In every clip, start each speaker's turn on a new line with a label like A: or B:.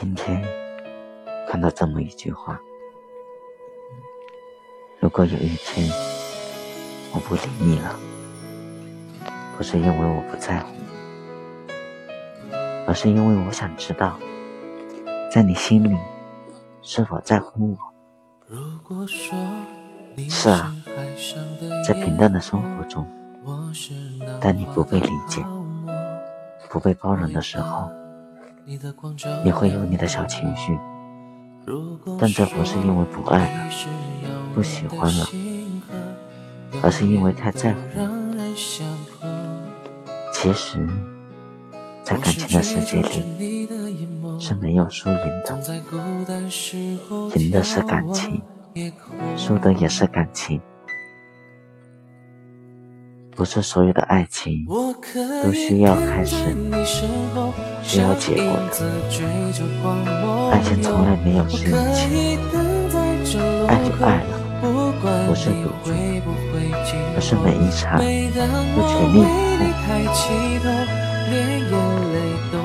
A: 今天看到这么一句话：如果有一天我不理你了，不是因为我不在乎，而是因为我想知道，在你心里是否在乎我。是啊，在平淡的生活中，当你不被理解、不被包容的时候。你会有你的小情绪，但这不是因为不爱了、不喜欢了，而是因为太在乎。其实，在感情的世界里，是没有输赢的，赢的是感情，输的也是感情。不是所有的爱情都需要开始，需要结果的。爱情从来没有是运气，爱就爱了，不是赌注，而是每一场都全力以赴。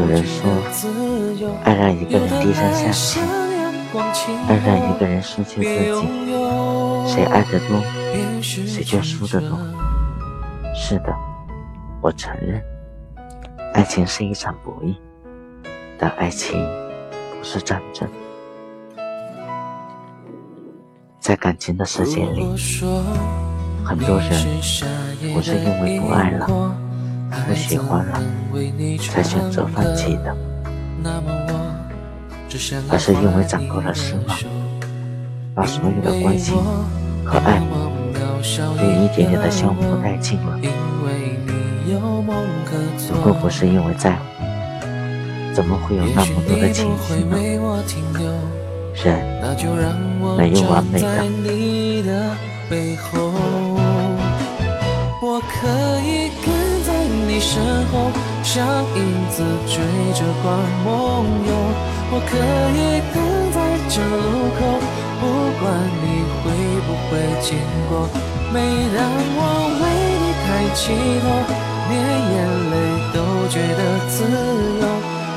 A: 有人说，爱让一个人低声下气，爱让一个人失去自己。谁爱得多，谁就输得多。是的，我承认，爱情是一场博弈，但爱情不是战争。在感情的世界里，很多人不是因为不爱了、不喜欢了才选择放弃的，而是因为长够了失望，把所有的关心和爱。就一点点的消磨殆尽了。如果不是因为在乎，怎么会有那么多的情绪呢？人没有完美的。我可以跟在你身后，像影子追着光梦游。我可以等在这路口，不管你会不会经过。每当我为你抬起头，连眼泪都觉得自由。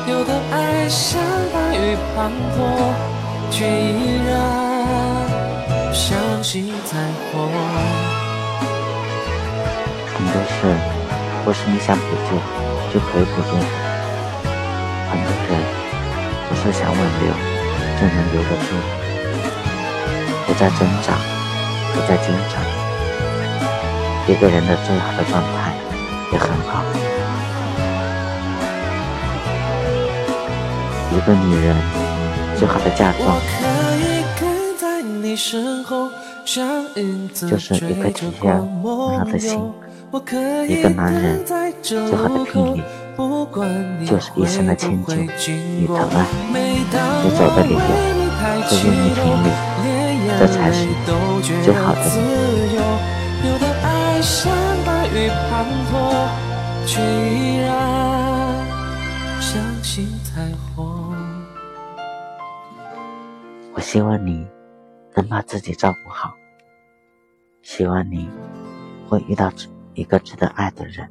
A: 有的爱像大雨滂沱，却依然相信彩虹。很多事不是你想补救就可以补救的，很多人不是想挽留就能留得住。不再挣扎，不再挣扎。一个人的最好的状态也很好。一个女人最好的嫁妆，就是一颗体贴温柔的心。一个男人最好的聘礼，就是一生的迁就与疼爱。你走的理由，是愿意听你，这才是最好的你。像大雨滂沱，却依然相信彩虹。我希望你能把自己照顾好，希望你会遇到一个值得爱的人，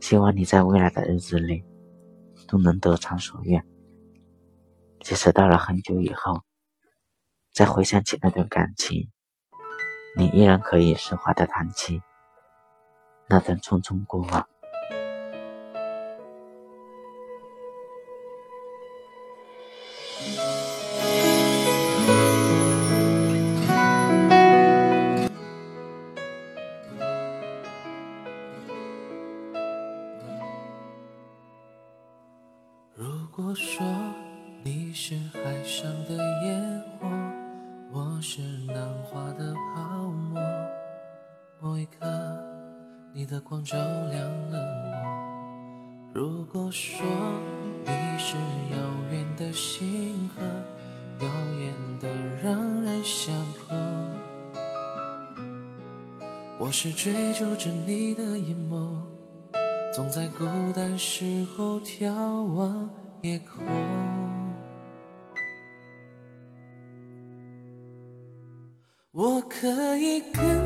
A: 希望你在未来的日子里都能得偿所愿。即使到了很久以后，再回想起那段感情。你依然可以释怀的谈起那段匆匆过往。的光照亮了我。如果说你是遥远的星河，耀眼的让人想碰。我是追逐着你的眼眸，总在孤单时候眺望夜空。我可以跟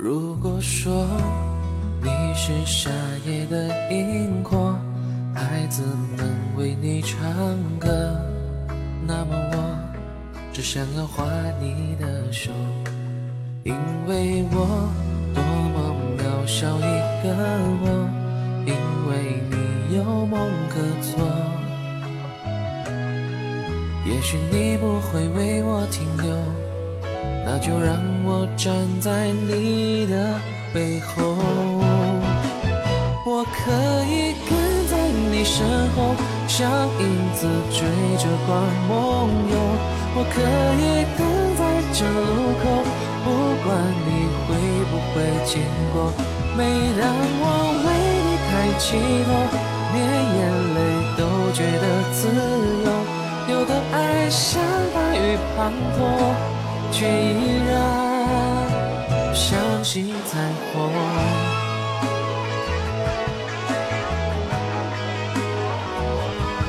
A: 如果说你是夏夜的萤火，孩子们为你唱歌，那么我只想要画你的手，因为我多么渺小一个我，因为你有梦可做，也许你不会为我停留。那就让我站在你的背后，我可以跟在你身后，像影子追着光梦游。我可以等在这路口，不管你会不会经过。每当我为你抬起头，连眼泪都觉得自由。有的爱像大雨滂沱。却依然相信彩虹。